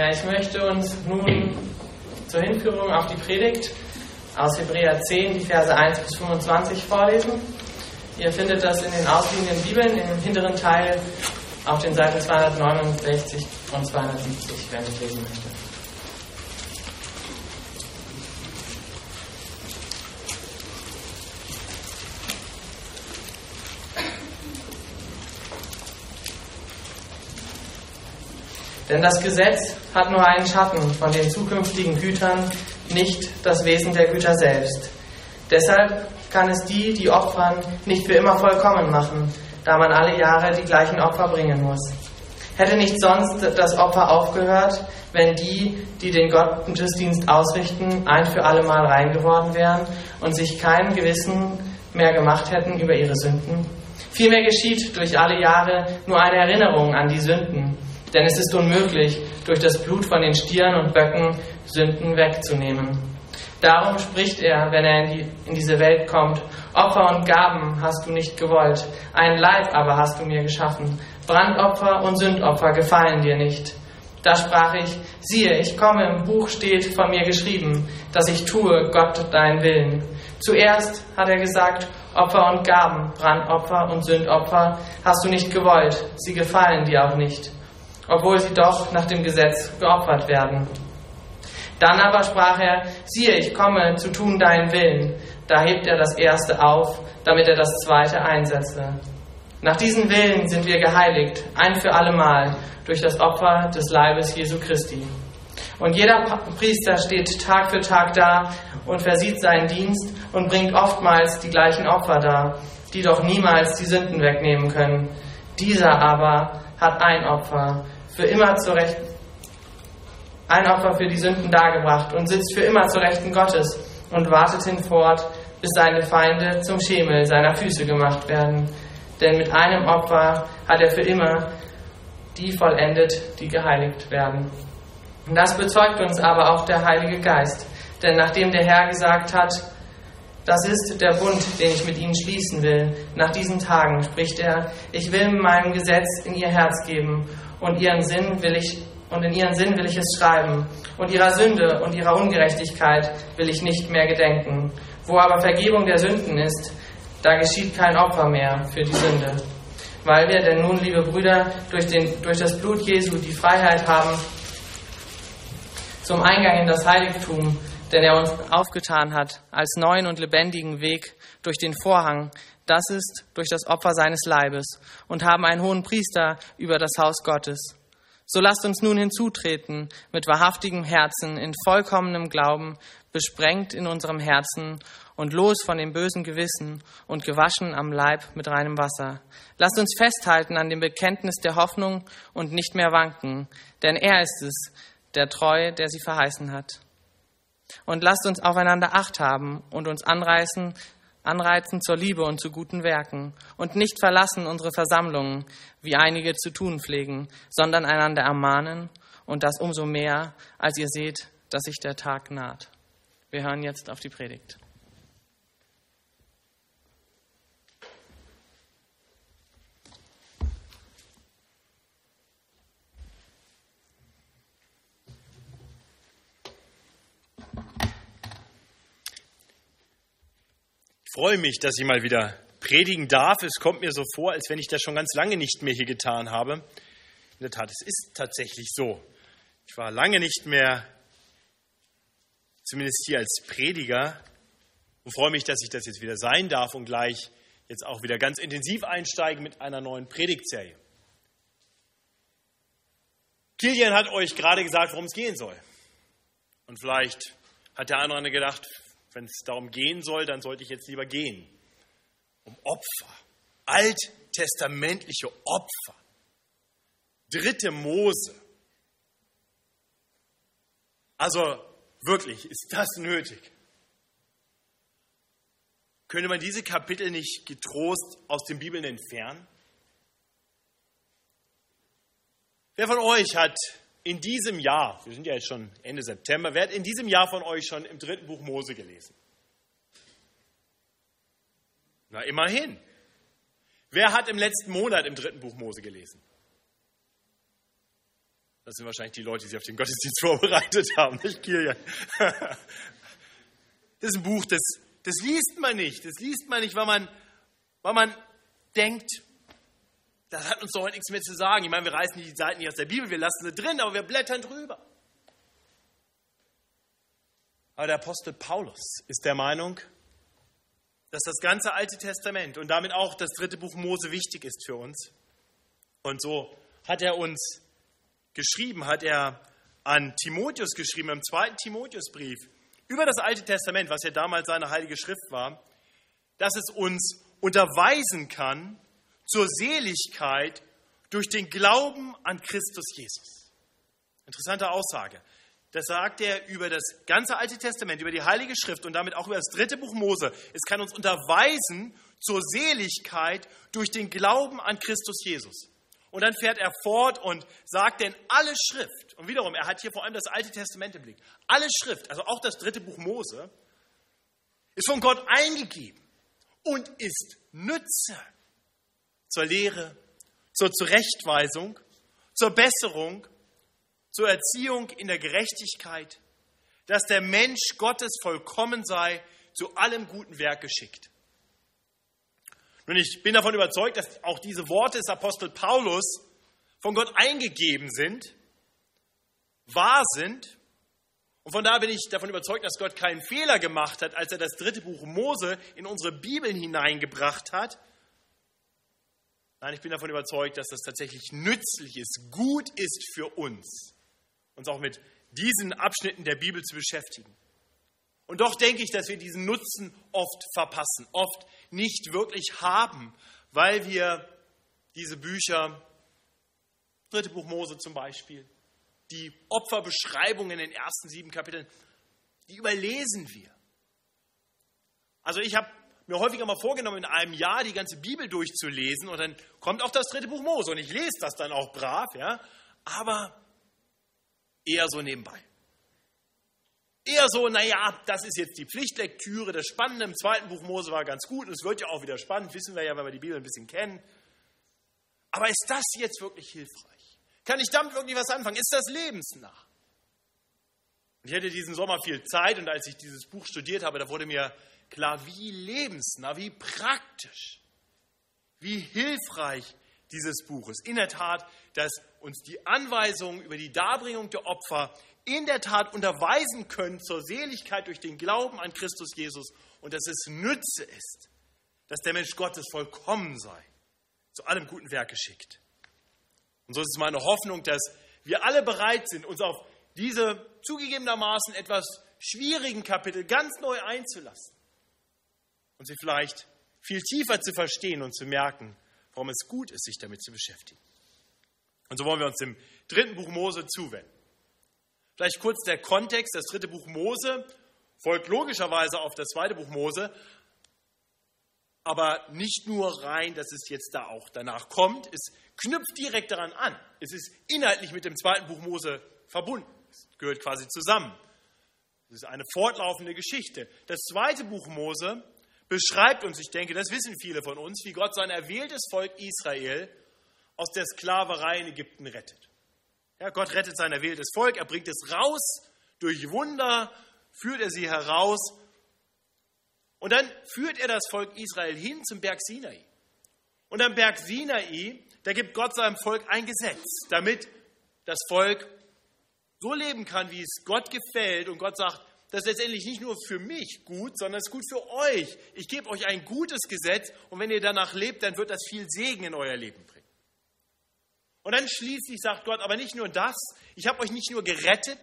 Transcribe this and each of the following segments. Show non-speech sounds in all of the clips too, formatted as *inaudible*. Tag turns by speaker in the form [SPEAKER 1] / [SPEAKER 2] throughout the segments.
[SPEAKER 1] Ja, ich möchte uns nun zur Hinführung auf die Predigt aus Hebräer 10, die Verse 1 bis 25 vorlesen. Ihr findet das in den ausliegenden Bibeln im hinteren Teil auf den Seiten 269 und 270, wenn ich lesen möchte. Denn das Gesetz hat nur einen Schatten von den zukünftigen Gütern, nicht das Wesen der Güter selbst. Deshalb kann es die, die opfern, nicht für immer vollkommen machen, da man alle Jahre die gleichen Opfer bringen muss. Hätte nicht sonst das Opfer aufgehört, wenn die, die den Gottesdienst ausrichten, ein für alle Mal rein geworden wären und sich kein Gewissen mehr gemacht hätten über ihre Sünden? Vielmehr geschieht durch alle Jahre nur eine Erinnerung an die Sünden, denn es ist unmöglich, durch das Blut von den Stieren und Böcken Sünden wegzunehmen. Darum spricht er, wenn er in, die, in, diese Welt kommt, Opfer und Gaben hast du nicht gewollt, ein Leib aber hast du mir geschaffen, Brandopfer und Sündopfer gefallen dir nicht. Da sprach ich, siehe, ich komme, im Buch steht von mir geschrieben, dass ich tue Gott deinen Willen. Zuerst hat er gesagt, Opfer und Gaben, Brandopfer und Sündopfer hast du nicht gewollt, sie gefallen dir auch nicht obwohl sie doch nach dem Gesetz geopfert werden. Dann aber sprach er, siehe, ich komme zu tun deinen Willen. Da hebt er das erste auf, damit er das zweite einsetze. Nach diesen Willen sind wir geheiligt, ein für allemal, durch das Opfer des Leibes Jesu Christi. Und jeder Priester steht Tag für Tag da und versieht seinen Dienst und bringt oftmals die gleichen Opfer dar, die doch niemals die Sünden wegnehmen können. Dieser aber hat ein Opfer für immer zur Rechten, ein Opfer für die Sünden dargebracht und sitzt für immer zur Rechten Gottes und wartet hinfort, bis seine Feinde zum Schemel seiner Füße gemacht werden. Denn mit einem Opfer hat er für immer die vollendet, die geheiligt werden. Und das bezeugt uns aber auch der Heilige Geist. Denn nachdem der Herr gesagt hat, das ist der Bund, den ich mit ihnen schließen will. Nach diesen Tagen spricht er, ich will mein Gesetz in ihr Herz geben und ihren Sinn will ich und in ihren Sinn will ich es schreiben. Und ihrer Sünde und ihrer Ungerechtigkeit will ich nicht mehr gedenken. Wo aber Vergebung der Sünden ist, da geschieht kein Opfer mehr für die Sünde. Weil wir denn nun, liebe Brüder, durch, den, durch das Blut Jesu die Freiheit haben zum Eingang in das Heiligtum, den er uns aufgetan hat, als neuen und lebendigen Weg durch den Vorhang, das ist durch das Opfer seines Leibes und haben einen hohen Priester über das Haus Gottes. So lasst uns nun hinzutreten mit wahrhaftigem Herzen, in vollkommenem Glauben, besprengt in unserem Herzen und los von dem bösen Gewissen und gewaschen am Leib mit reinem Wasser. Lasst uns festhalten an dem Bekenntnis der Hoffnung und nicht mehr wanken, denn er ist es, der treu, der sie verheißen hat. Und lasst uns aufeinander Acht haben und uns anreißen, anreizen zur Liebe und zu guten Werken und nicht verlassen unsere Versammlungen, wie einige zu tun pflegen, sondern einander ermahnen und das umso mehr, als ihr seht, dass sich der Tag naht. Wir hören jetzt auf die Predigt.
[SPEAKER 2] Freue mich, dass ich mal wieder predigen darf. Es kommt mir so vor, als wenn ich das schon ganz lange nicht mehr hier getan habe. In der Tat, es ist tatsächlich so. Ich war lange nicht mehr, zumindest hier als Prediger, und freue mich, dass ich das jetzt wieder sein darf und gleich jetzt auch wieder ganz intensiv einsteigen mit einer neuen Predigtserie. Kilian hat euch gerade gesagt, worum es gehen soll. Und vielleicht hat der andere gedacht, wenn es darum gehen soll, dann sollte ich jetzt lieber gehen. Um Opfer. Alttestamentliche Opfer. Dritte Mose. Also wirklich, ist das nötig? Könnte man diese Kapitel nicht getrost aus den Bibeln entfernen? Wer von euch hat in diesem Jahr, wir sind ja jetzt schon Ende September, wer hat in diesem Jahr von euch schon im dritten Buch Mose gelesen? Na, immerhin. Wer hat im letzten Monat im dritten Buch Mose gelesen? Das sind wahrscheinlich die Leute, die sich auf den Gottesdienst *laughs* vorbereitet haben, nicht Kilian? Das ist ein Buch, das, das liest man nicht. Das liest man nicht, weil man, weil man denkt, das hat uns doch heute nichts mehr zu sagen. Ich meine, wir reißen die Seiten nicht aus der Bibel, wir lassen sie drin, aber wir blättern drüber. Aber der Apostel Paulus ist der Meinung, dass das ganze Alte Testament und damit auch das dritte Buch Mose wichtig ist für uns. Und so hat er uns geschrieben, hat er an Timotheus geschrieben, im zweiten Timotheusbrief, über das Alte Testament, was ja damals seine heilige Schrift war, dass es uns unterweisen kann zur Seligkeit durch den Glauben an Christus Jesus. Interessante Aussage. Das sagt er über das ganze Alte Testament, über die Heilige Schrift und damit auch über das dritte Buch Mose. Es kann uns unterweisen zur Seligkeit durch den Glauben an Christus Jesus. Und dann fährt er fort und sagt denn alle Schrift, und wiederum, er hat hier vor allem das Alte Testament im Blick, alle Schrift, also auch das dritte Buch Mose, ist von Gott eingegeben und ist Nütze zur Lehre, zur Zurechtweisung, zur Besserung, zur Erziehung in der Gerechtigkeit, dass der Mensch Gottes vollkommen sei, zu allem guten Werk geschickt. Nun, ich bin davon überzeugt, dass auch diese Worte des Apostel Paulus von Gott eingegeben sind, wahr sind. Und von daher bin ich davon überzeugt, dass Gott keinen Fehler gemacht hat, als er das dritte Buch Mose in unsere Bibeln hineingebracht hat, Nein, ich bin davon überzeugt, dass das tatsächlich nützlich ist, gut ist für uns, uns auch mit diesen Abschnitten der Bibel zu beschäftigen. Und doch denke ich, dass wir diesen Nutzen oft verpassen, oft nicht wirklich haben, weil wir diese Bücher, dritte Buch Mose zum Beispiel, die Opferbeschreibungen in den ersten sieben Kapiteln, die überlesen wir. Also ich habe mir häufiger mal vorgenommen, in einem Jahr die ganze Bibel durchzulesen und dann kommt auch das dritte Buch Mose und ich lese das dann auch brav, ja, aber eher so nebenbei. Eher so, naja, das ist jetzt die Pflichtlektüre. Das Spannende im zweiten Buch Mose war ganz gut und es wird ja auch wieder spannend, wissen wir ja, wenn wir die Bibel ein bisschen kennen. Aber ist das jetzt wirklich hilfreich? Kann ich damit wirklich was anfangen? Ist das lebensnah? Ich hatte diesen Sommer viel Zeit und als ich dieses Buch studiert habe, da wurde mir klar, wie lebensnah, wie praktisch, wie hilfreich dieses Buch ist. In der Tat, dass uns die Anweisungen über die Darbringung der Opfer in der Tat unterweisen können zur Seligkeit durch den Glauben an Christus Jesus und dass es Nütze ist, dass der Mensch Gottes vollkommen sei, zu allem guten Werk geschickt. Und so ist es meine Hoffnung, dass wir alle bereit sind, uns auf diese zugegebenermaßen etwas schwierigen Kapitel ganz neu einzulassen und sie vielleicht viel tiefer zu verstehen und zu merken, warum es gut ist, sich damit zu beschäftigen. Und so wollen wir uns dem dritten Buch Mose zuwenden. Vielleicht kurz der Kontext. Das dritte Buch Mose folgt logischerweise auf das zweite Buch Mose, aber nicht nur rein, dass es jetzt da auch danach kommt. Es knüpft direkt daran an. Es ist inhaltlich mit dem zweiten Buch Mose verbunden. Es gehört quasi zusammen. Es ist eine fortlaufende Geschichte. Das zweite Buch Mose beschreibt uns, ich denke, das wissen viele von uns, wie Gott sein erwähltes Volk Israel aus der Sklaverei in Ägypten rettet. Ja, Gott rettet sein erwähltes Volk, er bringt es raus, durch Wunder führt er sie heraus und dann führt er das Volk Israel hin zum Berg Sinai. Und am Berg Sinai, da gibt Gott seinem Volk ein Gesetz, damit das Volk so leben kann, wie es Gott gefällt. Und Gott sagt, das ist letztendlich nicht nur für mich gut, sondern es ist gut für euch. Ich gebe euch ein gutes Gesetz und wenn ihr danach lebt, dann wird das viel Segen in euer Leben bringen. Und dann schließlich sagt Gott, aber nicht nur das, ich habe euch nicht nur gerettet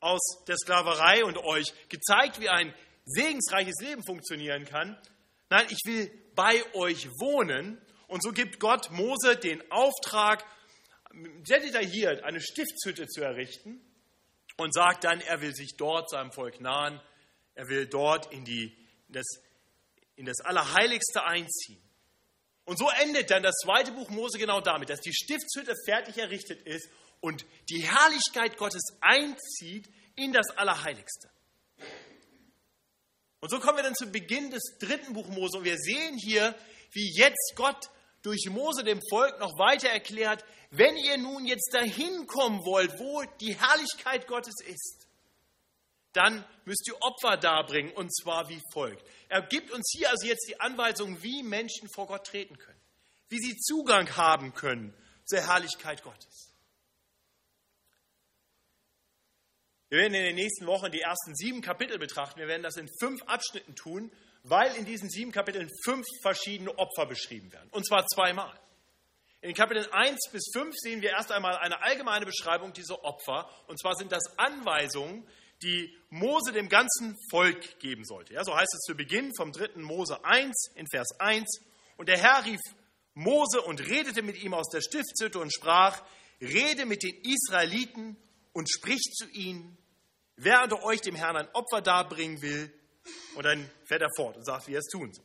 [SPEAKER 2] aus der Sklaverei und euch gezeigt, wie ein segensreiches Leben funktionieren kann. Nein, ich will bei euch wohnen. Und so gibt Gott Mose den Auftrag, sehr detailliert eine Stiftshütte zu errichten und sagt dann, er will sich dort seinem Volk nahen, er will dort in, die, in, das, in das Allerheiligste einziehen. Und so endet dann das zweite Buch Mose genau damit, dass die Stiftshütte fertig errichtet ist und die Herrlichkeit Gottes einzieht in das Allerheiligste. Und so kommen wir dann zu Beginn des dritten Buch Mose und wir sehen hier, wie jetzt Gott durch Mose dem Volk noch weiter erklärt, wenn ihr nun jetzt dahin kommen wollt, wo die Herrlichkeit Gottes ist, dann müsst ihr Opfer darbringen und zwar wie folgt. Er gibt uns hier also jetzt die Anweisung, wie Menschen vor Gott treten können, wie sie Zugang haben können zur Herrlichkeit Gottes. Wir werden in den nächsten Wochen die ersten sieben Kapitel betrachten. Wir werden das in fünf Abschnitten tun, weil in diesen sieben Kapiteln fünf verschiedene Opfer beschrieben werden. Und zwar zweimal. In den Kapiteln 1 bis 5 sehen wir erst einmal eine allgemeine Beschreibung dieser Opfer. Und zwar sind das Anweisungen, die Mose dem ganzen Volk geben sollte. Ja, so heißt es zu Beginn vom 3. Mose 1 in Vers 1. Und der Herr rief Mose und redete mit ihm aus der Stiftshütte und sprach, rede mit den Israeliten und sprich zu ihnen, wer unter euch dem Herrn ein Opfer darbringen will. Und dann fährt er fort und sagt, wie er es tun soll.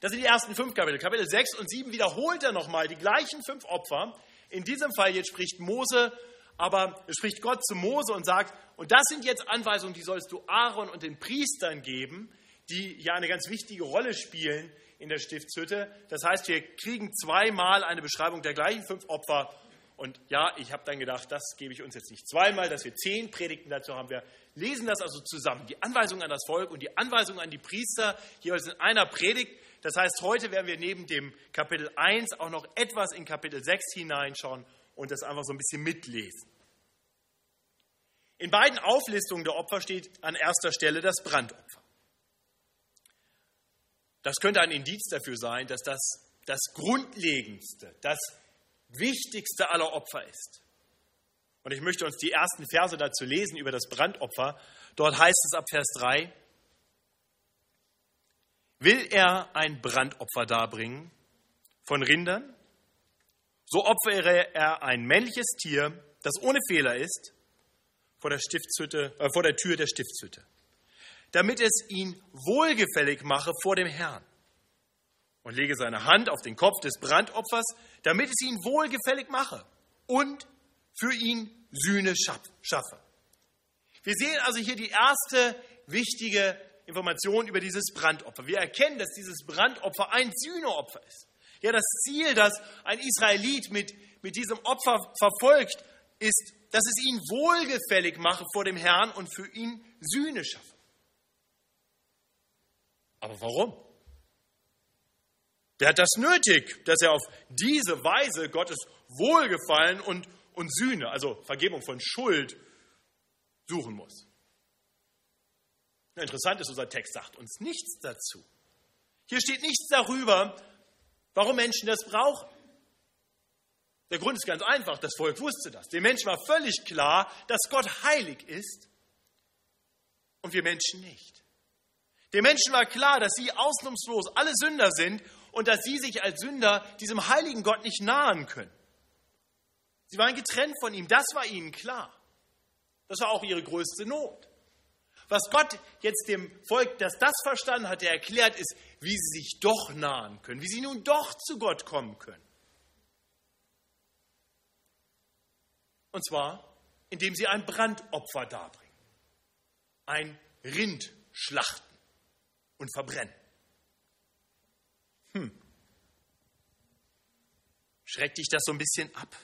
[SPEAKER 2] Das sind die ersten fünf Kapitel. Kapitel 6 und 7 wiederholt er nochmal die gleichen fünf Opfer. In diesem Fall jetzt spricht Mose aber spricht Gott zu Mose und sagt, und das sind jetzt Anweisungen, die sollst du Aaron und den Priestern geben, die ja eine ganz wichtige Rolle spielen in der Stiftshütte. Das heißt, wir kriegen zweimal eine Beschreibung der gleichen fünf Opfer. Und ja, ich habe dann gedacht, das gebe ich uns jetzt nicht zweimal, dass wir zehn Predigten dazu haben. Wir lesen das also zusammen. Die Anweisungen an das Volk und die Anweisungen an die Priester jeweils in einer Predigt. Das heißt, heute werden wir neben dem Kapitel 1 auch noch etwas in Kapitel 6 hineinschauen und das einfach so ein bisschen mitlesen. In beiden Auflistungen der Opfer steht an erster Stelle das Brandopfer. Das könnte ein Indiz dafür sein, dass das das Grundlegendste, das Wichtigste aller Opfer ist. Und ich möchte uns die ersten Verse dazu lesen über das Brandopfer. Dort heißt es ab Vers 3, will er ein Brandopfer darbringen von Rindern, so opfere er ein männliches Tier, das ohne Fehler ist, vor der, Stiftshütte, äh, vor der Tür der Stiftshütte, damit es ihn wohlgefällig mache vor dem Herrn. Und lege seine Hand auf den Kopf des Brandopfers, damit es ihn wohlgefällig mache und für ihn Sühne schaffe. Wir sehen also hier die erste wichtige Information über dieses Brandopfer. Wir erkennen, dass dieses Brandopfer ein Sühneopfer ist. Ja, das Ziel, das ein Israelit mit, mit diesem Opfer verfolgt, ist dass es ihn wohlgefällig mache vor dem Herrn und für ihn Sühne schaffe. Aber warum? Der hat das nötig, dass er auf diese Weise Gottes Wohlgefallen und, und Sühne, also Vergebung von Schuld, suchen muss. Interessant ist, unser Text sagt uns nichts dazu. Hier steht nichts darüber, warum Menschen das brauchen. Der Grund ist ganz einfach, das Volk wusste das. Dem Menschen war völlig klar, dass Gott heilig ist und wir Menschen nicht. Dem Menschen war klar, dass sie ausnahmslos alle Sünder sind und dass sie sich als Sünder diesem heiligen Gott nicht nahen können. Sie waren getrennt von ihm, das war ihnen klar. Das war auch ihre größte Not. Was Gott jetzt dem Volk, das das verstanden hatte, erklärt, ist, wie sie sich doch nahen können, wie sie nun doch zu Gott kommen können. Und zwar, indem sie ein Brandopfer darbringen. Ein Rind schlachten und verbrennen. Hm. Schreckt dich das so ein bisschen ab?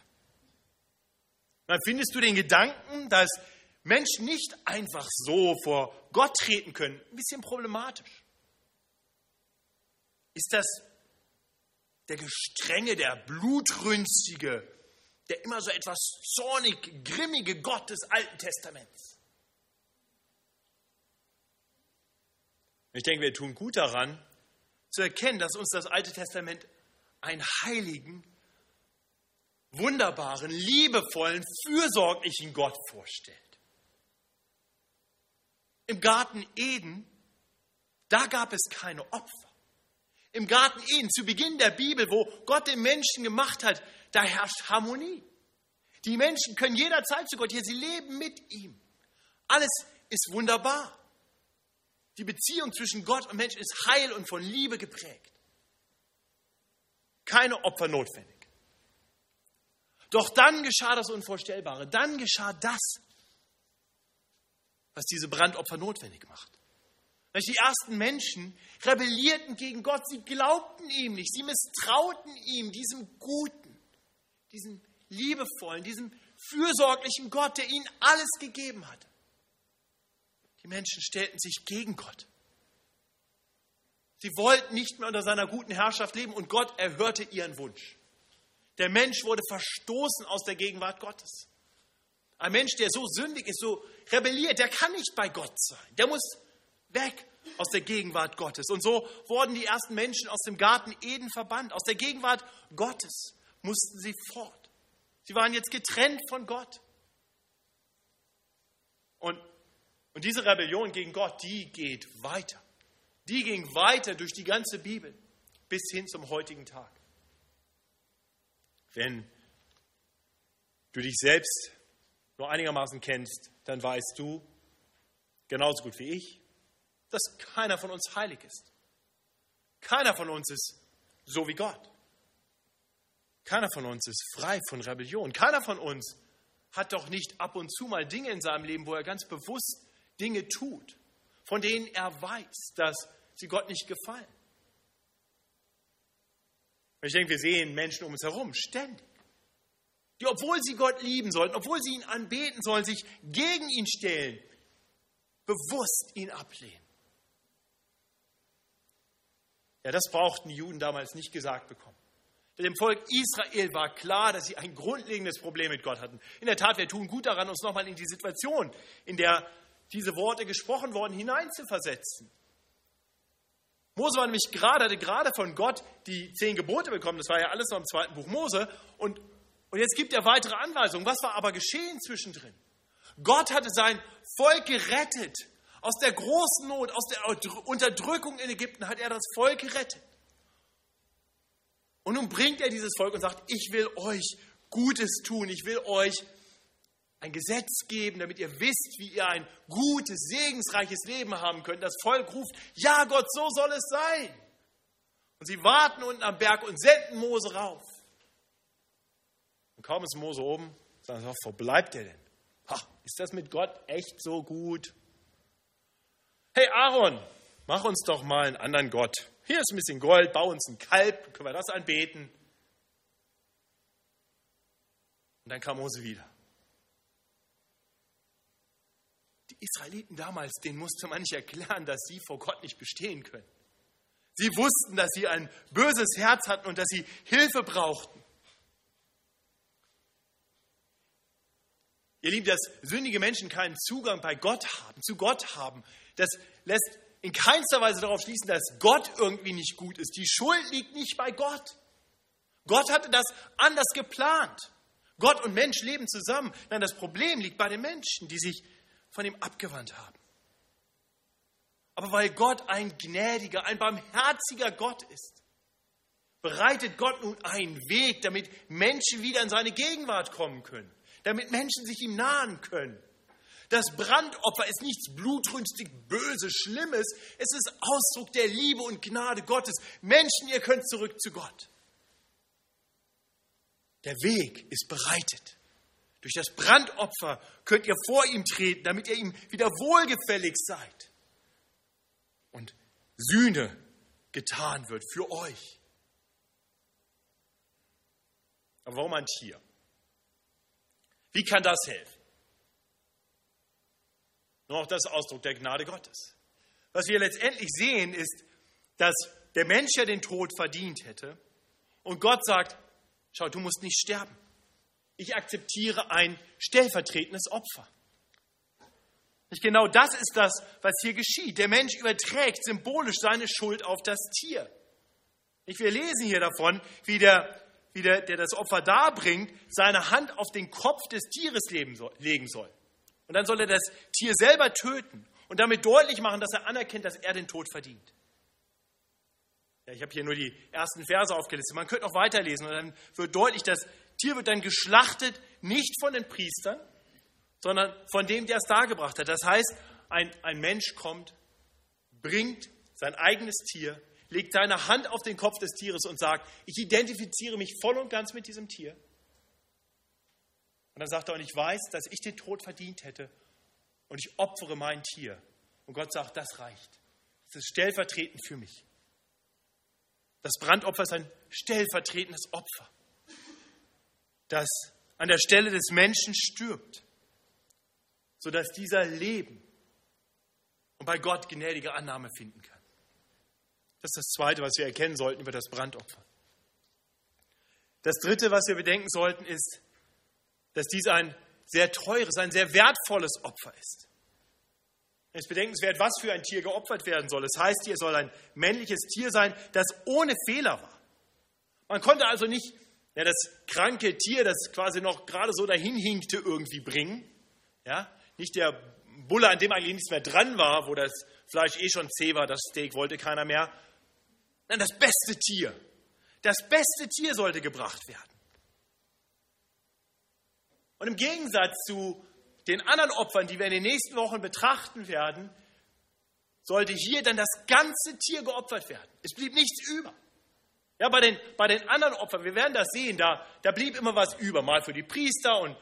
[SPEAKER 2] Dann findest du den Gedanken, dass Menschen nicht einfach so vor Gott treten können, ein bisschen problematisch. Ist das der gestrenge, der blutrünstige, der immer so etwas zornig, grimmige Gott des Alten Testaments. Ich denke, wir tun gut daran, zu erkennen, dass uns das Alte Testament einen heiligen, wunderbaren, liebevollen, fürsorglichen Gott vorstellt. Im Garten Eden, da gab es keine Opfer. Im Garten Eden, zu Beginn der Bibel, wo Gott den Menschen gemacht hat, da herrscht Harmonie. Die Menschen können jederzeit zu Gott hier, sie leben mit ihm. Alles ist wunderbar. Die Beziehung zwischen Gott und Mensch ist heil und von Liebe geprägt. Keine Opfer notwendig. Doch dann geschah das Unvorstellbare. Dann geschah das, was diese Brandopfer notwendig macht. Die ersten Menschen rebellierten gegen Gott, sie glaubten ihm nicht, sie misstrauten ihm, diesem Guten diesem liebevollen, diesem fürsorglichen Gott, der ihnen alles gegeben hat. Die Menschen stellten sich gegen Gott. Sie wollten nicht mehr unter seiner guten Herrschaft leben und Gott erhörte ihren Wunsch. Der Mensch wurde verstoßen aus der Gegenwart Gottes. Ein Mensch, der so sündig ist, so rebelliert, der kann nicht bei Gott sein. Der muss weg aus der Gegenwart Gottes. Und so wurden die ersten Menschen aus dem Garten Eden verbannt. Aus der Gegenwart Gottes mussten sie fort. Sie waren jetzt getrennt von Gott. Und, und diese Rebellion gegen Gott, die geht weiter. Die ging weiter durch die ganze Bibel bis hin zum heutigen Tag. Wenn du dich selbst nur einigermaßen kennst, dann weißt du, genauso gut wie ich, dass keiner von uns heilig ist. Keiner von uns ist so wie Gott. Keiner von uns ist frei von Rebellion. Keiner von uns hat doch nicht ab und zu mal Dinge in seinem Leben, wo er ganz bewusst Dinge tut, von denen er weiß, dass sie Gott nicht gefallen. Ich denke, wir sehen Menschen um uns herum ständig, die, obwohl sie Gott lieben sollten, obwohl sie ihn anbeten sollen, sich gegen ihn stellen, bewusst ihn ablehnen. Ja, das brauchten die Juden damals nicht gesagt bekommen. Dem Volk Israel war klar, dass sie ein grundlegendes Problem mit Gott hatten. In der Tat, wir tun gut daran, uns nochmal in die Situation, in der diese Worte gesprochen wurden, hineinzuversetzen. Mose war nämlich gerade, hatte gerade von Gott die zehn Gebote bekommen. Das war ja alles noch im zweiten Buch Mose. Und, und jetzt gibt er weitere Anweisungen. Was war aber geschehen zwischendrin? Gott hatte sein Volk gerettet. Aus der großen Not, aus der Unterdrückung in Ägypten hat er das Volk gerettet. Und nun bringt er dieses Volk und sagt, ich will euch Gutes tun, ich will euch ein Gesetz geben, damit ihr wisst, wie ihr ein gutes, segensreiches Leben haben könnt. Das Volk ruft, ja Gott, so soll es sein. Und sie warten unten am Berg und senden Mose rauf. Und kaum ist Mose oben, sagen sie, wo bleibt er denn? Ha, ist das mit Gott echt so gut? Hey Aaron, mach uns doch mal einen anderen Gott. Hier ist ein bisschen Gold, bau uns ein Kalb, können wir das anbeten. Und dann kam Mose wieder. Israeliten damals, denen musste man nicht erklären, dass sie vor Gott nicht bestehen können. Sie wussten, dass sie ein böses Herz hatten und dass sie Hilfe brauchten. Ihr Lieben, dass sündige Menschen keinen Zugang bei Gott haben, zu Gott haben, das lässt in keinster Weise darauf schließen, dass Gott irgendwie nicht gut ist. Die Schuld liegt nicht bei Gott. Gott hatte das anders geplant. Gott und Mensch leben zusammen. Nein, das Problem liegt bei den Menschen, die sich von ihm abgewandt haben. Aber weil Gott ein gnädiger, ein barmherziger Gott ist, bereitet Gott nun einen Weg, damit Menschen wieder in seine Gegenwart kommen können, damit Menschen sich ihm nahen können. Das Brandopfer ist nichts blutrünstig, böses, schlimmes. Es ist Ausdruck der Liebe und Gnade Gottes. Menschen, ihr könnt zurück zu Gott. Der Weg ist bereitet. Durch das Brandopfer könnt ihr vor ihm treten, damit ihr ihm wieder wohlgefällig seid. Und Sühne getan wird für euch. Aber warum ein Tier? Wie kann das helfen? Nur auch das Ausdruck der Gnade Gottes. Was wir letztendlich sehen, ist, dass der Mensch ja den Tod verdient hätte. Und Gott sagt, schau, du musst nicht sterben ich akzeptiere ein stellvertretendes Opfer. Nicht genau das ist das, was hier geschieht. Der Mensch überträgt symbolisch seine Schuld auf das Tier. Nicht, wir lesen hier davon, wie der, wie der, der das Opfer darbringt, seine Hand auf den Kopf des Tieres legen soll. Und dann soll er das Tier selber töten und damit deutlich machen, dass er anerkennt, dass er den Tod verdient. Ja, ich habe hier nur die ersten Verse aufgelistet. Man könnte noch weiterlesen und dann wird deutlich, dass Tier wird dann geschlachtet, nicht von den Priestern, sondern von dem, der es dargebracht hat. Das heißt, ein, ein Mensch kommt, bringt sein eigenes Tier, legt seine Hand auf den Kopf des Tieres und sagt, ich identifiziere mich voll und ganz mit diesem Tier. Und dann sagt er, und ich weiß, dass ich den Tod verdient hätte und ich opfere mein Tier. Und Gott sagt, das reicht. Das ist stellvertretend für mich. Das Brandopfer ist ein stellvertretendes Opfer. Das an der Stelle des Menschen stirbt, sodass dieser Leben und bei Gott gnädige Annahme finden kann. Das ist das Zweite, was wir erkennen sollten über das Brandopfer. Das Dritte, was wir bedenken sollten, ist, dass dies ein sehr teures, ein sehr wertvolles Opfer ist. Es ist bedenkenswert, was für ein Tier geopfert werden soll. Es das heißt hier, es soll ein männliches Tier sein, das ohne Fehler war. Man konnte also nicht ja, das kranke Tier, das quasi noch gerade so dahin hinkte, irgendwie bringen. Ja? Nicht der Bulle, an dem eigentlich nichts mehr dran war, wo das Fleisch eh schon zäh war, das Steak wollte keiner mehr. Nein, das beste Tier. Das beste Tier sollte gebracht werden. Und im Gegensatz zu den anderen Opfern, die wir in den nächsten Wochen betrachten werden, sollte hier dann das ganze Tier geopfert werden. Es blieb nichts über. Ja, bei den, bei den anderen Opfern, wir werden das sehen, da, da blieb immer was über, mal für die Priester und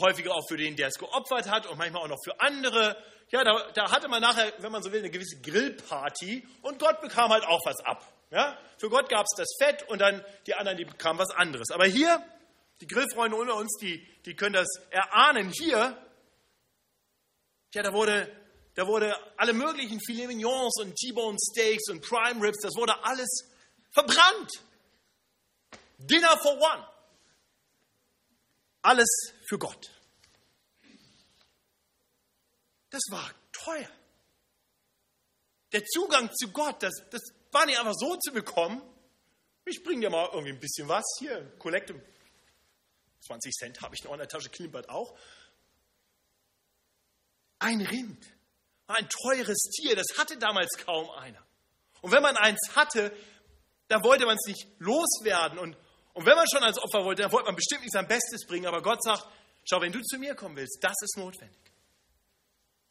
[SPEAKER 2] häufiger auch für den, der es geopfert hat und manchmal auch noch für andere. Ja, da, da hatte man nachher, wenn man so will, eine gewisse Grillparty und Gott bekam halt auch was ab. Ja? Für Gott gab es das Fett und dann die anderen, die bekamen was anderes. Aber hier, die Grillfreunde unter uns, die, die können das erahnen, hier, ja, da wurde, da wurde alle möglichen Filet Mignons und T-Bone Steaks und Prime Ribs, das wurde alles verbrannt. Dinner for one. Alles für Gott. Das war teuer. Der Zugang zu Gott, das, das war nicht einfach so zu bekommen. Ich bringe dir mal irgendwie ein bisschen was. Hier, Kollekte. 20 Cent habe ich noch in der Tasche, klimpert auch. Ein Rind, ein teures Tier, das hatte damals kaum einer. Und wenn man eins hatte, dann wollte man es nicht loswerden. Und, und wenn man schon als Opfer wollte, dann wollte man bestimmt nicht sein Bestes bringen. Aber Gott sagt, schau, wenn du zu mir kommen willst, das ist notwendig.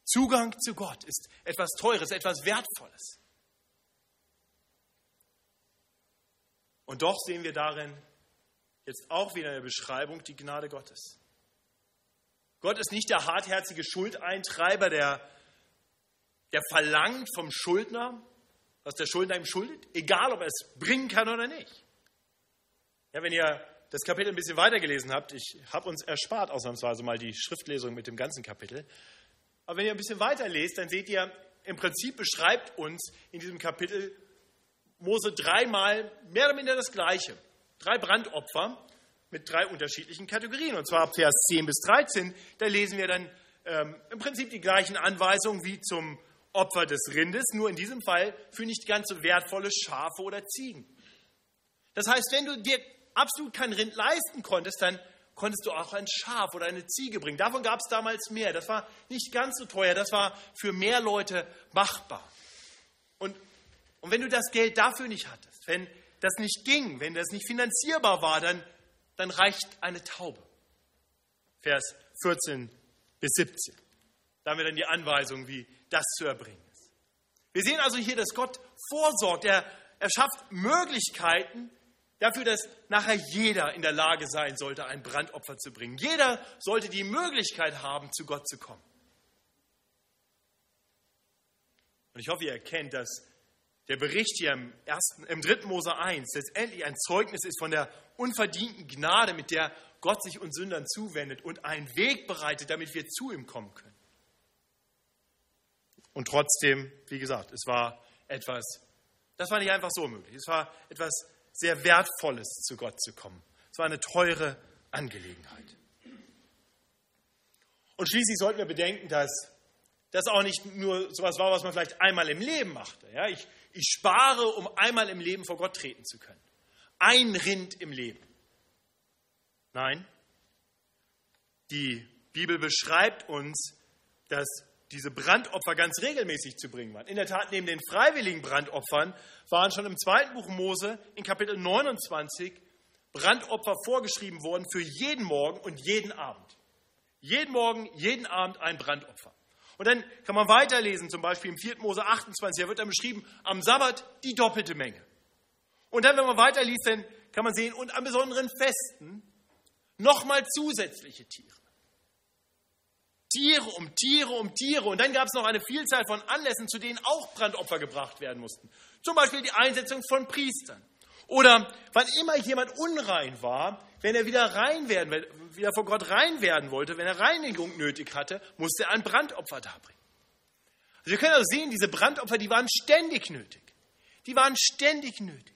[SPEAKER 2] Zugang zu Gott ist etwas Teures, etwas Wertvolles. Und doch sehen wir darin jetzt auch wieder eine Beschreibung die Gnade Gottes. Gott ist nicht der hartherzige Schuldeintreiber, der, der verlangt vom Schuldner, was der Schuldner ihm schuldet, egal ob er es bringen kann oder nicht. Ja, wenn ihr das Kapitel ein bisschen weitergelesen habt, ich habe uns erspart ausnahmsweise mal die Schriftlesung mit dem ganzen Kapitel, aber wenn ihr ein bisschen weiter lest, dann seht ihr, im Prinzip beschreibt uns in diesem Kapitel Mose dreimal mehr oder minder das Gleiche. Drei Brandopfer mit drei unterschiedlichen Kategorien. Und zwar ab Vers 10 bis 13, da lesen wir dann ähm, im Prinzip die gleichen Anweisungen wie zum Opfer des Rindes, nur in diesem Fall für nicht ganz so wertvolle Schafe oder Ziegen. Das heißt, wenn du dir absolut kein Rind leisten konntest, dann konntest du auch ein Schaf oder eine Ziege bringen. Davon gab es damals mehr. Das war nicht ganz so teuer. Das war für mehr Leute machbar. Und, und wenn du das Geld dafür nicht hattest, wenn das nicht ging, wenn das nicht finanzierbar war, dann dann reicht eine Taube. Vers 14 bis 17. Da haben wir dann die Anweisung, wie das zu erbringen ist. Wir sehen also hier, dass Gott vorsorgt. Er, er schafft Möglichkeiten dafür, dass nachher jeder in der Lage sein sollte, ein Brandopfer zu bringen. Jeder sollte die Möglichkeit haben, zu Gott zu kommen. Und ich hoffe, ihr erkennt, dass der Bericht hier im, ersten, im 3. Mose 1 letztendlich ein Zeugnis ist von der unverdienten Gnade, mit der Gott sich uns Sündern zuwendet und einen Weg bereitet, damit wir zu ihm kommen können. Und trotzdem, wie gesagt, es war etwas, das war nicht einfach so möglich. Es war etwas sehr Wertvolles, zu Gott zu kommen. Es war eine teure Angelegenheit. Und schließlich sollten wir bedenken, dass das auch nicht nur so etwas war, was man vielleicht einmal im Leben machte. Ja, ich, ich spare, um einmal im Leben vor Gott treten zu können. Ein Rind im Leben. Nein, die Bibel beschreibt uns, dass diese Brandopfer ganz regelmäßig zu bringen waren. In der Tat, neben den freiwilligen Brandopfern waren schon im zweiten Buch Mose in Kapitel 29 Brandopfer vorgeschrieben worden für jeden Morgen und jeden Abend. Jeden Morgen, jeden Abend ein Brandopfer. Und dann kann man weiterlesen, zum Beispiel im 4. Mose 28, da wird dann beschrieben, am Sabbat die doppelte Menge. Und dann, wenn man weiterliest, dann kann man sehen, und an besonderen Festen nochmal zusätzliche Tiere. Tiere um Tiere um Tiere. Und dann gab es noch eine Vielzahl von Anlässen, zu denen auch Brandopfer gebracht werden mussten. Zum Beispiel die Einsetzung von Priestern. Oder wann immer jemand unrein war, wenn er wieder rein werden, wieder vor Gott rein werden wollte, wenn er Reinigung nötig hatte, musste er ein Brandopfer darbringen. Also wir können also sehen, diese Brandopfer, die waren ständig nötig. Die waren ständig nötig.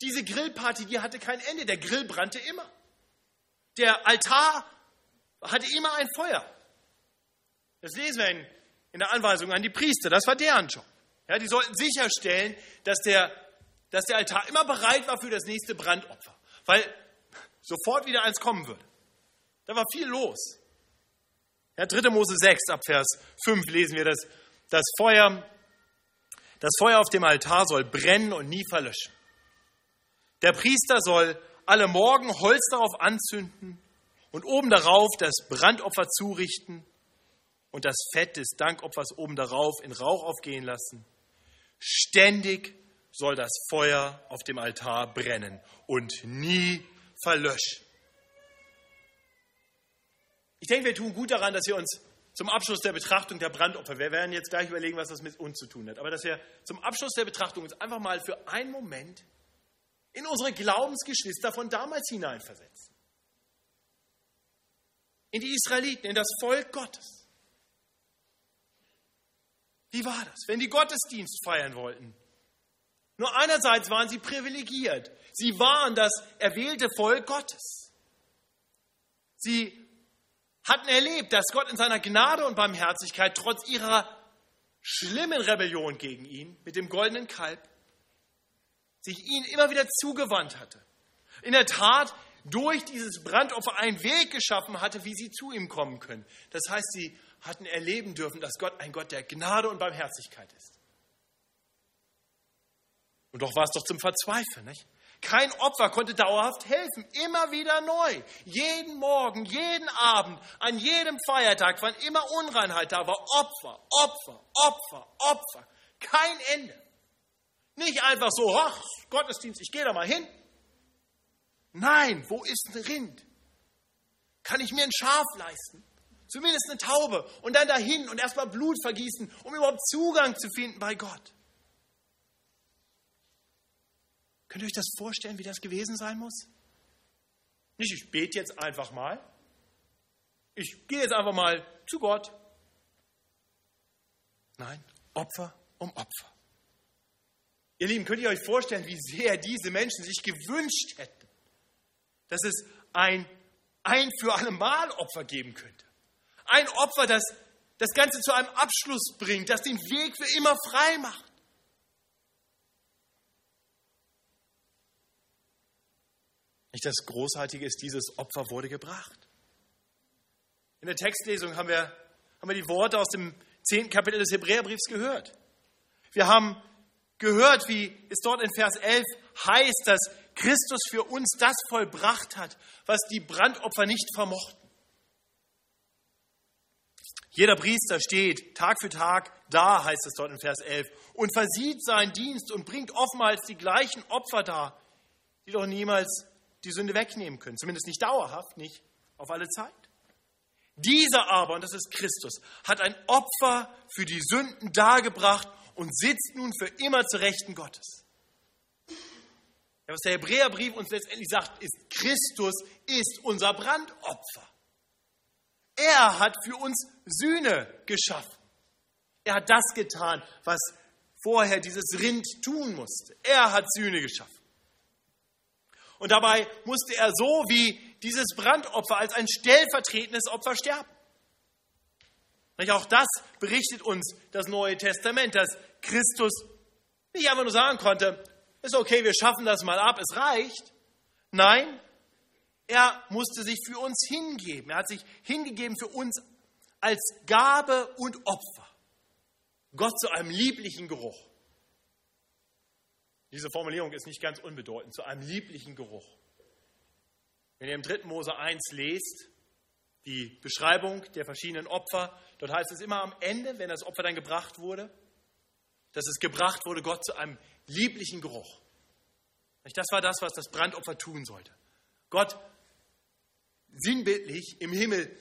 [SPEAKER 2] Diese Grillparty, die hatte kein Ende. Der Grill brannte immer. Der Altar hatte immer ein Feuer. Das lesen wir in, in der Anweisung an die Priester. Das war deren Job. Ja, die sollten sicherstellen, dass der, dass der Altar immer bereit war für das nächste Brandopfer. Weil sofort wieder eins kommen würde. Da war viel los. Ja, 3. Mose 6, ab Vers 5 lesen wir das. Das Feuer, das Feuer auf dem Altar soll brennen und nie verlöschen. Der Priester soll alle Morgen Holz darauf anzünden und oben darauf das Brandopfer zurichten und das Fett des Dankopfers oben darauf in Rauch aufgehen lassen. Ständig soll das Feuer auf dem Altar brennen und nie verlöschen. Ich denke, wir tun gut daran, dass wir uns zum Abschluss der Betrachtung der Brandopfer, wir werden jetzt gleich überlegen, was das mit uns zu tun hat, aber dass wir zum Abschluss der Betrachtung uns einfach mal für einen Moment in unsere Glaubensgeschwister von damals hineinversetzen. In die Israeliten, in das Volk Gottes. Wie war das, wenn die Gottesdienst feiern wollten? Nur einerseits waren sie privilegiert. Sie waren das erwählte Volk Gottes. Sie hatten erlebt, dass Gott in seiner Gnade und Barmherzigkeit trotz ihrer schlimmen Rebellion gegen ihn mit dem goldenen Kalb sich ihnen immer wieder zugewandt hatte. In der Tat durch dieses Brandopfer einen Weg geschaffen hatte, wie sie zu ihm kommen können. Das heißt, sie hatten erleben dürfen, dass Gott ein Gott der Gnade und Barmherzigkeit ist. Und doch war es doch zum Verzweifeln, nicht? Kein Opfer konnte dauerhaft helfen, immer wieder neu. Jeden Morgen, jeden Abend, an jedem Feiertag, wann immer Unreinheit da war, Opfer, Opfer, Opfer, Opfer. Kein Ende. Nicht einfach so, ach, Gottesdienst, ich gehe da mal hin. Nein, wo ist ein Rind? Kann ich mir ein Schaf leisten? Zumindest eine Taube. Und dann dahin und erstmal Blut vergießen, um überhaupt Zugang zu finden bei Gott. Könnt ihr euch das vorstellen, wie das gewesen sein muss? Nicht, ich bete jetzt einfach mal. Ich gehe jetzt einfach mal zu Gott. Nein, Opfer um Opfer. Ihr Lieben, könnt ihr euch vorstellen, wie sehr diese Menschen sich gewünscht hätten, dass es ein ein für alle Mal Opfer geben könnte. Ein Opfer, das das Ganze zu einem Abschluss bringt, das den Weg für immer frei macht. Nicht das Großartige ist, dieses Opfer wurde gebracht. In der Textlesung haben wir, haben wir die Worte aus dem zehnten Kapitel des Hebräerbriefs gehört. Wir haben gehört, wie es dort in Vers 11 heißt, dass Christus für uns das vollbracht hat, was die Brandopfer nicht vermochten. Jeder Priester steht Tag für Tag da, heißt es dort in Vers 11, und versieht seinen Dienst und bringt oftmals die gleichen Opfer dar, die doch niemals die Sünde wegnehmen können. Zumindest nicht dauerhaft, nicht auf alle Zeit. Dieser aber, und das ist Christus, hat ein Opfer für die Sünden dargebracht und sitzt nun für immer zu Rechten Gottes. Ja, was der Hebräerbrief uns letztendlich sagt, ist, Christus ist unser Brandopfer. Er hat für uns Sühne geschaffen. Er hat das getan, was vorher dieses Rind tun musste. Er hat Sühne geschaffen. Und dabei musste er so wie dieses Brandopfer als ein stellvertretendes Opfer sterben. Auch das berichtet uns das Neue Testament, dass Christus nicht einfach nur sagen konnte, ist okay, wir schaffen das mal ab, es reicht. Nein, er musste sich für uns hingeben. Er hat sich hingegeben für uns als Gabe und Opfer. Gott zu einem lieblichen Geruch. Diese Formulierung ist nicht ganz unbedeutend, zu einem lieblichen Geruch. Wenn ihr im 3. Mose 1 lest, die Beschreibung der verschiedenen Opfer, dort heißt es immer am Ende, wenn das Opfer dann gebracht wurde, dass es gebracht wurde, Gott zu einem lieblichen Geruch. Das war das, was das Brandopfer tun sollte. Gott sinnbildlich im Himmel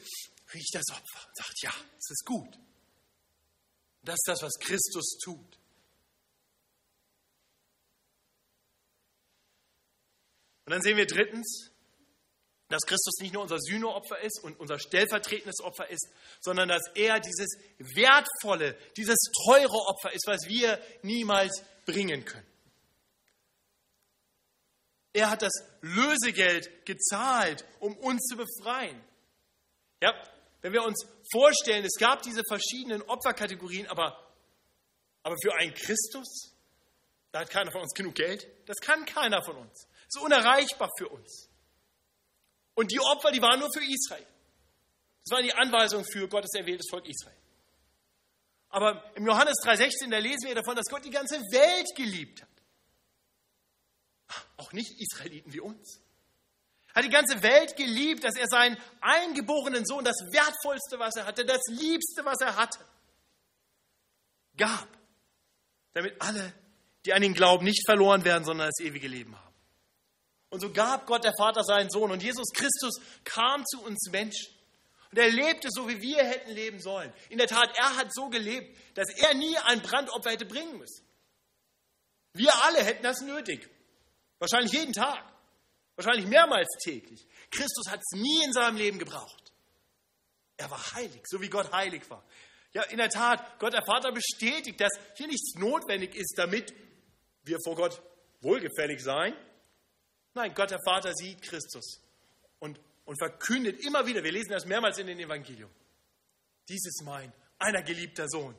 [SPEAKER 2] riecht das Opfer und sagt, ja, es ist gut. Das ist das, was Christus tut. Und dann sehen wir drittens, dass Christus nicht nur unser Sühneopfer ist und unser stellvertretendes Opfer ist, sondern dass er dieses wertvolle, dieses teure Opfer ist, was wir niemals bringen können. Er hat das Lösegeld gezahlt, um uns zu befreien. Ja, wenn wir uns vorstellen, es gab diese verschiedenen Opferkategorien, aber, aber für einen Christus, da hat keiner von uns genug Geld. Das kann keiner von uns. Das ist unerreichbar für uns. Und die Opfer, die waren nur für Israel. Das waren die Anweisungen für Gottes erwähltes Volk Israel. Aber im Johannes 3,16, da lesen wir davon, dass Gott die ganze Welt geliebt hat. Auch nicht Israeliten wie uns. Er hat die ganze Welt geliebt, dass er seinen eingeborenen Sohn, das Wertvollste, was er hatte, das Liebste, was er hatte, gab, damit alle, die an ihn glauben, nicht verloren werden, sondern das ewige Leben haben. Und so gab Gott der Vater seinen Sohn. Und Jesus Christus kam zu uns Menschen. Und er lebte so, wie wir hätten leben sollen. In der Tat, er hat so gelebt, dass er nie ein Brandopfer hätte bringen müssen. Wir alle hätten das nötig. Wahrscheinlich jeden Tag. Wahrscheinlich mehrmals täglich. Christus hat es nie in seinem Leben gebraucht. Er war heilig, so wie Gott heilig war. Ja, in der Tat, Gott der Vater bestätigt, dass hier nichts notwendig ist, damit wir vor Gott wohlgefällig sein. Nein, Gott der Vater sieht Christus und, und verkündet immer wieder, wir lesen das mehrmals in den Evangelium, dies ist mein, einer geliebter Sohn,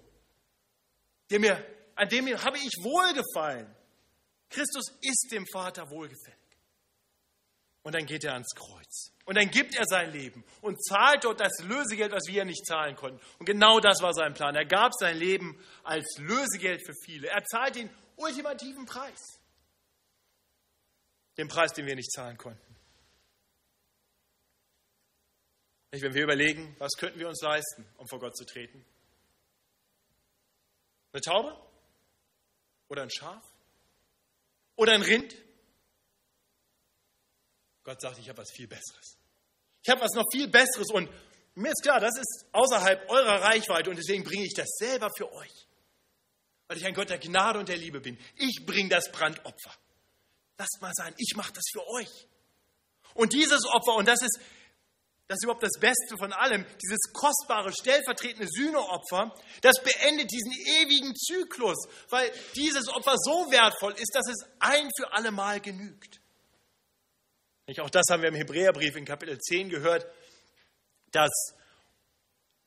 [SPEAKER 2] der mir, an dem habe ich wohlgefallen. Christus ist dem Vater wohlgefällig. Und dann geht er ans Kreuz. Und dann gibt er sein Leben und zahlt dort das Lösegeld, was wir nicht zahlen konnten. Und genau das war sein Plan. Er gab sein Leben als Lösegeld für viele. Er zahlt den ultimativen Preis. Den Preis, den wir nicht zahlen konnten. Wenn wir überlegen, was könnten wir uns leisten, um vor Gott zu treten? Eine Taube? Oder ein Schaf? Oder ein Rind? Gott sagt, ich habe was viel Besseres. Ich habe was noch viel Besseres und mir ist klar, das ist außerhalb eurer Reichweite und deswegen bringe ich das selber für euch. Weil ich ein Gott der Gnade und der Liebe bin. Ich bringe das Brandopfer. Lasst mal sein, ich mache das für euch. Und dieses Opfer, und das ist, das ist überhaupt das Beste von allem, dieses kostbare, stellvertretende Sühneopfer, das beendet diesen ewigen Zyklus, weil dieses Opfer so wertvoll ist, dass es ein für alle Mal genügt. Auch das haben wir im Hebräerbrief in Kapitel 10 gehört, dass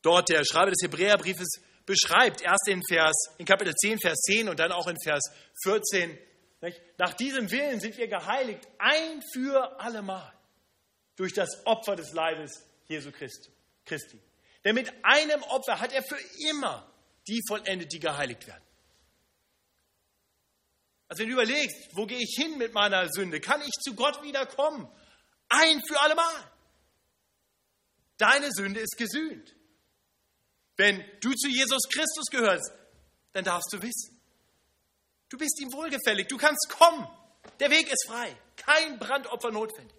[SPEAKER 2] dort der Schreiber des Hebräerbriefes beschreibt, erst in, Vers, in Kapitel 10, Vers 10 und dann auch in Vers 14. Nach diesem Willen sind wir geheiligt, ein für allemal, durch das Opfer des Leibes Jesu Christi. Denn mit einem Opfer hat er für immer die vollendet, die geheiligt werden. Also wenn du überlegst, wo gehe ich hin mit meiner Sünde? Kann ich zu Gott wiederkommen? Ein für allemal. Deine Sünde ist gesühnt. Wenn du zu Jesus Christus gehörst, dann darfst du wissen, du bist ihm wohlgefällig, du kannst kommen. Der Weg ist frei, kein Brandopfer notwendig.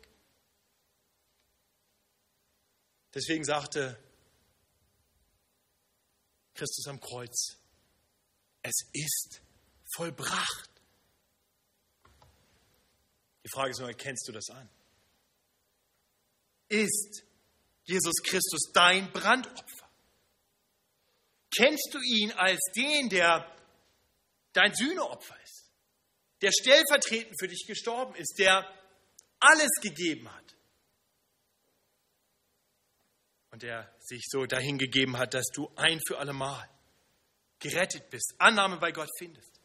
[SPEAKER 2] Deswegen sagte Christus am Kreuz, es ist vollbracht. Die Frage ist nur, erkennst du das an? Ist Jesus Christus dein Brandopfer? Kennst du ihn als den, der dein Sühneopfer ist, der stellvertretend für dich gestorben ist, der alles gegeben hat der sich so dahingegeben hat, dass du ein für allemal gerettet bist, Annahme bei Gott findest?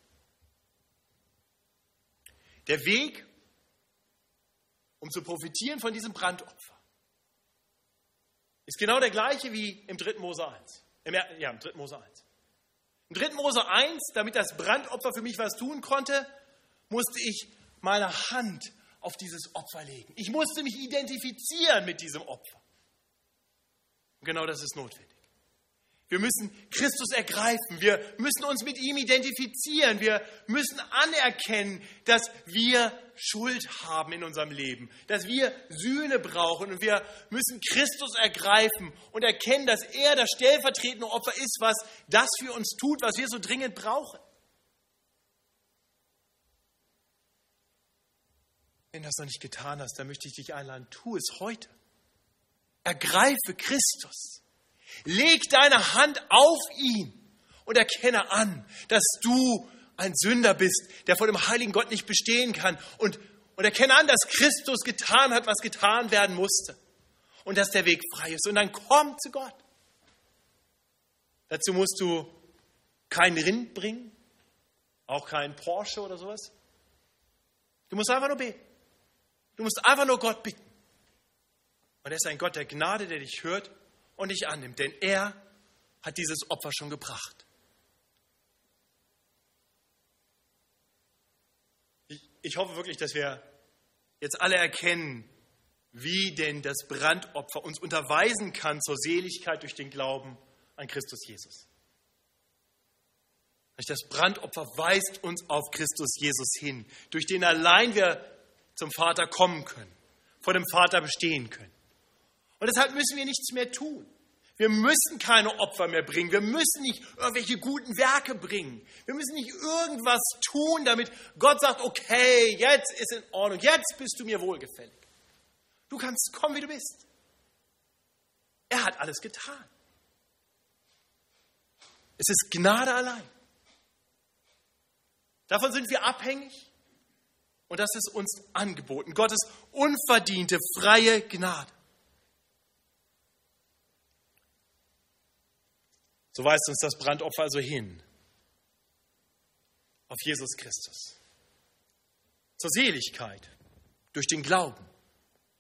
[SPEAKER 2] Der Weg um zu profitieren von diesem Brandopfer. Ist genau der gleiche wie im 3. Mose 1. ja, im 3. Mose 1. Im 3. Mose 1, damit das Brandopfer für mich was tun konnte, musste ich meine Hand auf dieses Opfer legen. Ich musste mich identifizieren mit diesem Opfer. Und genau das ist notwendig. Wir müssen Christus ergreifen. Wir müssen uns mit ihm identifizieren. Wir müssen anerkennen, dass wir Schuld haben in unserem Leben, dass wir Sühne brauchen und wir müssen Christus ergreifen und erkennen, dass er das stellvertretende Opfer ist, was das für uns tut, was wir so dringend brauchen. Wenn du das noch nicht getan hast, dann möchte ich dich einladen, tu es heute. Ergreife Christus. Leg deine Hand auf ihn und erkenne an, dass du ein Sünder bist, der vor dem heiligen Gott nicht bestehen kann. Und, und erkenne an, dass Christus getan hat, was getan werden musste. Und dass der Weg frei ist. Und dann komm zu Gott. Dazu musst du kein Rind bringen, auch kein Porsche oder sowas. Du musst einfach nur beten. Du musst einfach nur Gott bitten. Und er ist ein Gott der Gnade, der dich hört und dich annimmt, denn er hat dieses Opfer schon gebracht. Ich, ich hoffe wirklich, dass wir jetzt alle erkennen, wie denn das Brandopfer uns unterweisen kann zur Seligkeit durch den Glauben an Christus Jesus. Das Brandopfer weist uns auf Christus Jesus hin, durch den allein wir zum Vater kommen können, vor dem Vater bestehen können. Und deshalb müssen wir nichts mehr tun. Wir müssen keine Opfer mehr bringen. Wir müssen nicht irgendwelche guten Werke bringen. Wir müssen nicht irgendwas tun, damit Gott sagt, okay, jetzt ist in Ordnung, jetzt bist du mir wohlgefällig. Du kannst kommen, wie du bist. Er hat alles getan. Es ist Gnade allein. Davon sind wir abhängig und das ist uns angeboten. Gottes unverdiente, freie Gnade. So weist uns das Brandopfer also hin auf Jesus Christus. Zur Seligkeit durch den Glauben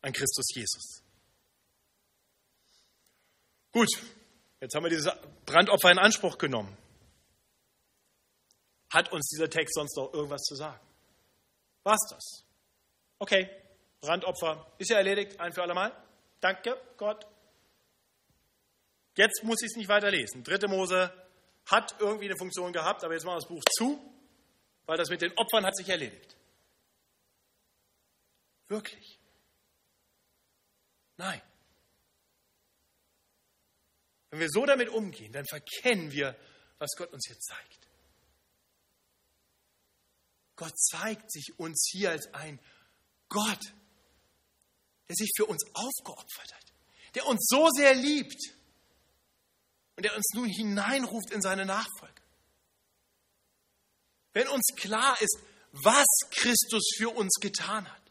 [SPEAKER 2] an Christus Jesus. Gut, jetzt haben wir dieses Brandopfer in Anspruch genommen. Hat uns dieser Text sonst noch irgendwas zu sagen? War's das? Okay, Brandopfer ist ja erledigt, ein für alle Mal. Danke, Gott. Jetzt muss ich es nicht weiter lesen. Dritte Mose hat irgendwie eine Funktion gehabt, aber jetzt machen wir das Buch zu, weil das mit den Opfern hat sich erledigt. Wirklich? Nein. Wenn wir so damit umgehen, dann verkennen wir, was Gott uns hier zeigt. Gott zeigt sich uns hier als ein Gott, der sich für uns aufgeopfert hat, der uns so sehr liebt und der uns nun hineinruft in seine Nachfolge. Wenn uns klar ist, was Christus für uns getan hat,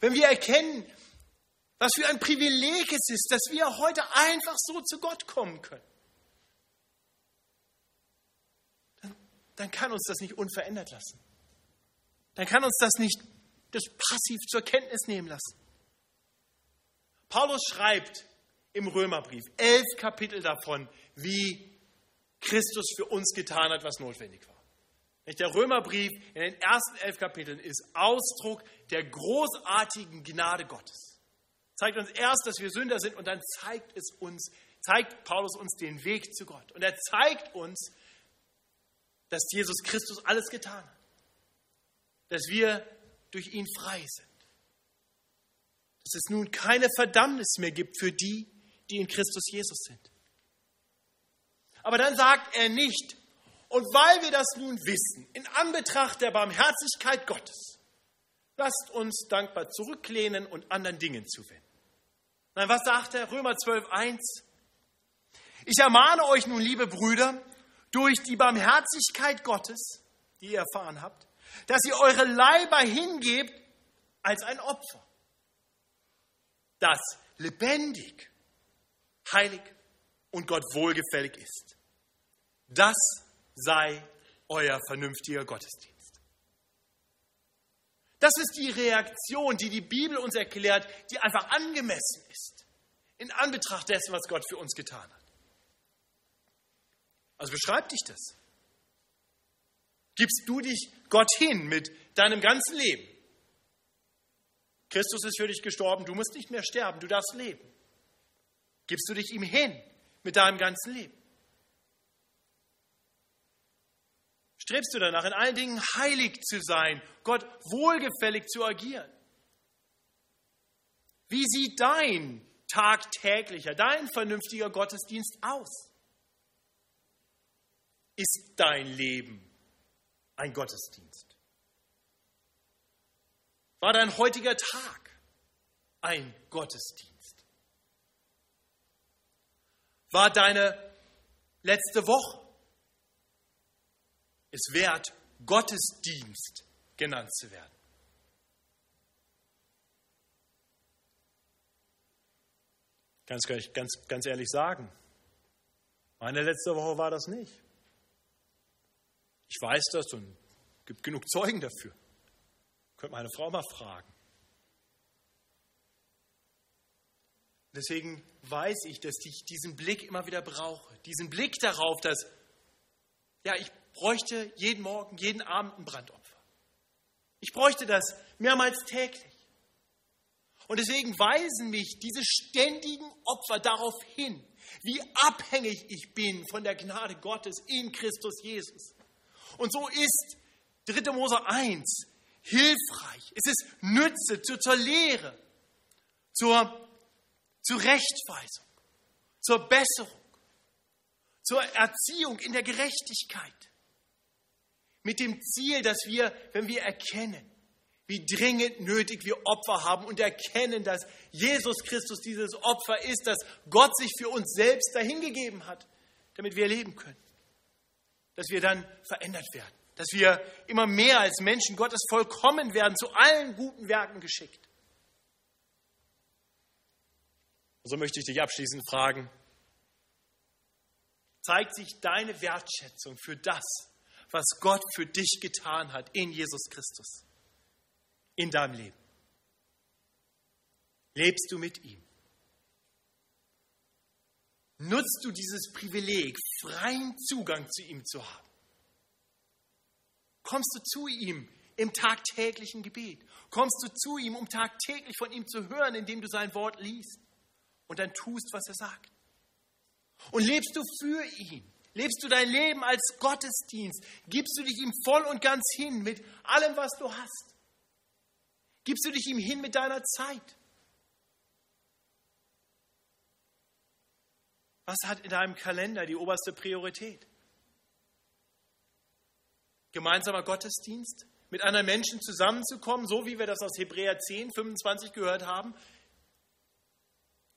[SPEAKER 2] wenn wir erkennen, was für ein Privileg es ist, dass wir heute einfach so zu Gott kommen können, dann, dann kann uns das nicht unverändert lassen dann kann uns das nicht das passiv zur Kenntnis nehmen lassen. Paulus schreibt im Römerbrief elf Kapitel davon, wie Christus für uns getan hat, was notwendig war. Der Römerbrief in den ersten elf Kapiteln ist Ausdruck der großartigen Gnade Gottes. Zeigt uns erst, dass wir Sünder sind und dann zeigt es uns, zeigt Paulus uns den Weg zu Gott. Und er zeigt uns, dass Jesus Christus alles getan hat dass wir durch ihn frei sind. Dass es nun keine Verdammnis mehr gibt für die, die in Christus Jesus sind. Aber dann sagt er nicht, und weil wir das nun wissen, in Anbetracht der Barmherzigkeit Gottes, lasst uns dankbar zurücklehnen und anderen Dingen zuwenden. Nein, was sagt er? Römer 12, 1. Ich ermahne euch nun, liebe Brüder, durch die Barmherzigkeit Gottes, die ihr erfahren habt, dass ihr eure Leiber hingebt als ein Opfer, das lebendig, heilig und Gott wohlgefällig ist. Das sei euer vernünftiger Gottesdienst. Das ist die Reaktion, die die Bibel uns erklärt, die einfach angemessen ist in Anbetracht dessen, was Gott für uns getan hat. Also beschreibt dich das. Gibst du dich Gott hin mit deinem ganzen Leben? Christus ist für dich gestorben, du musst nicht mehr sterben, du darfst leben. Gibst du dich ihm hin mit deinem ganzen Leben? Strebst du danach, in allen Dingen heilig zu sein, Gott wohlgefällig zu agieren? Wie sieht dein tagtäglicher, dein vernünftiger Gottesdienst aus? Ist dein Leben ein Gottesdienst. War dein heutiger Tag ein Gottesdienst? War deine letzte Woche es wert, Gottesdienst genannt zu werden? Ganz, ganz, ganz ehrlich sagen, meine letzte Woche war das nicht. Ich weiß das und es gibt genug Zeugen dafür. Könnt meine Frau mal fragen. Deswegen weiß ich, dass ich diesen Blick immer wieder brauche. Diesen Blick darauf, dass, ja, ich bräuchte jeden Morgen, jeden Abend ein Brandopfer. Ich bräuchte das mehrmals täglich. Und deswegen weisen mich diese ständigen Opfer darauf hin, wie abhängig ich bin von der Gnade Gottes in Christus Jesus. Und so ist 3. Mose 1 hilfreich. Es ist Nütze zur, zur Lehre, zur, zur Rechtweisung, zur Besserung, zur Erziehung in der Gerechtigkeit. Mit dem Ziel, dass wir, wenn wir erkennen, wie dringend nötig wir Opfer haben und erkennen, dass Jesus Christus dieses Opfer ist, dass Gott sich für uns selbst dahingegeben hat, damit wir leben können. Dass wir dann verändert werden. Dass wir immer mehr als Menschen Gottes vollkommen werden, zu allen guten Werken geschickt. Und so möchte ich dich abschließend fragen, zeigt sich deine Wertschätzung für das, was Gott für dich getan hat in Jesus Christus? in deinem Leben? Lebst du mit ihm? Nutzt du dieses Privileg, freien Zugang zu ihm zu haben? Kommst du zu ihm im tagtäglichen Gebet? Kommst du zu ihm, um tagtäglich von ihm zu hören, indem du sein Wort liest und dann tust, was er sagt? Und lebst du für ihn? Lebst du dein Leben als Gottesdienst? Gibst du dich ihm voll und ganz hin mit allem, was du hast? Gibst du dich ihm hin mit deiner Zeit? Was hat in deinem Kalender die oberste Priorität? Gemeinsamer Gottesdienst? Mit anderen Menschen zusammenzukommen, so wie wir das aus Hebräer 10, 25 gehört haben?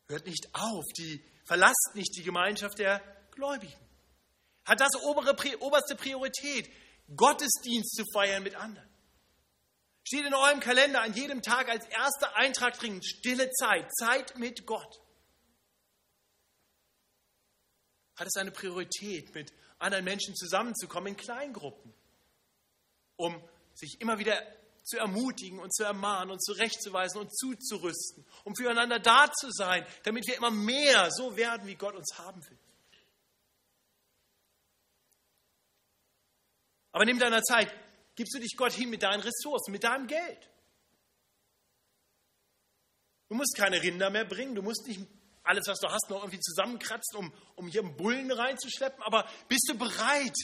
[SPEAKER 2] Hört nicht auf, die, verlasst nicht die Gemeinschaft der Gläubigen. Hat das obere, oberste Priorität, Gottesdienst zu feiern mit anderen? Steht in eurem Kalender an jedem Tag als erster Eintrag drin, stille Zeit, Zeit mit Gott. Hat es eine Priorität, mit anderen Menschen zusammenzukommen in Kleingruppen, um sich immer wieder zu ermutigen und zu ermahnen und zurechtzuweisen und zuzurüsten, um füreinander da zu sein, damit wir immer mehr so werden, wie Gott uns haben will. Aber nimm deiner Zeit, gibst du dich Gott hin mit deinen Ressourcen, mit deinem Geld. Du musst keine Rinder mehr bringen, du musst nicht alles, was du hast, noch irgendwie zusammenkratzen, um, um hier einen Bullen reinzuschleppen, aber bist du bereit,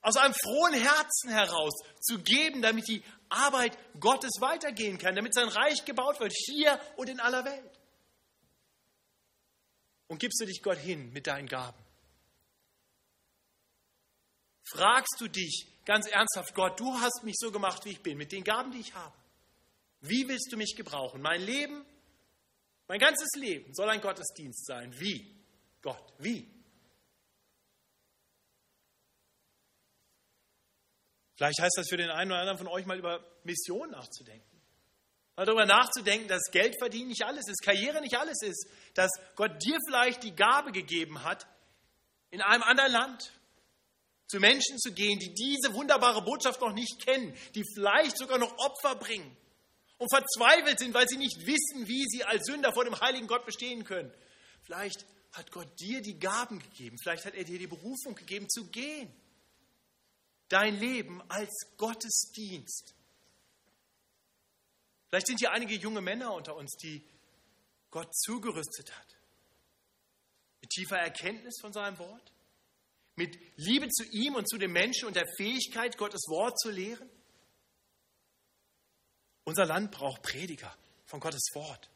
[SPEAKER 2] aus einem frohen Herzen heraus zu geben, damit die Arbeit Gottes weitergehen kann, damit sein Reich gebaut wird, hier und in aller Welt? Und gibst du dich Gott hin mit deinen Gaben? Fragst du dich, ganz ernsthaft, Gott, du hast mich so gemacht, wie ich bin, mit den Gaben, die ich habe. Wie willst du mich gebrauchen? Mein Leben, mein ganzes Leben soll ein Gottesdienst sein. Wie? Gott, wie? Vielleicht heißt das für den einen oder anderen von euch mal über Mission nachzudenken. Mal darüber nachzudenken, dass Geld verdienen nicht alles ist, Karriere nicht alles ist, dass Gott dir vielleicht die Gabe gegeben hat, in einem anderen Land, zu Menschen zu gehen, die diese wunderbare Botschaft noch nicht kennen, die vielleicht sogar noch Opfer bringen und verzweifelt sind, weil sie nicht wissen, wie sie als Sünder vor dem heiligen Gott bestehen können. Vielleicht hat Gott dir die Gaben gegeben, vielleicht hat er dir die Berufung gegeben zu gehen. Dein Leben als Gottesdienst. Vielleicht sind hier einige junge Männer unter uns, die Gott zugerüstet hat. Mit tiefer Erkenntnis von seinem Wort mit Liebe zu ihm und zu den Menschen und der Fähigkeit, Gottes Wort zu lehren? Unser Land braucht Prediger von Gottes Wort.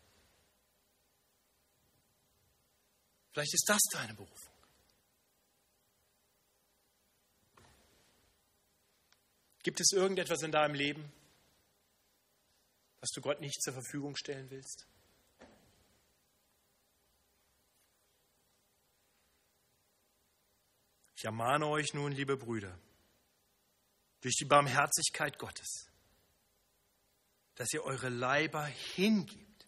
[SPEAKER 2] Vielleicht ist das deine Berufung. Gibt es irgendetwas in deinem Leben, was du Gott nicht zur Verfügung stellen willst? Ich ermahne euch nun, liebe Brüder, durch die Barmherzigkeit Gottes, dass ihr eure Leiber hingibt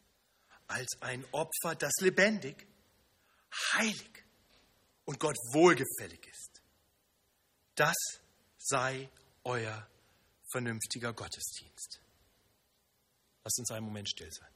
[SPEAKER 2] als ein Opfer, das lebendig, heilig und Gott wohlgefällig ist. Das sei euer vernünftiger Gottesdienst. Lasst uns einen Moment still sein.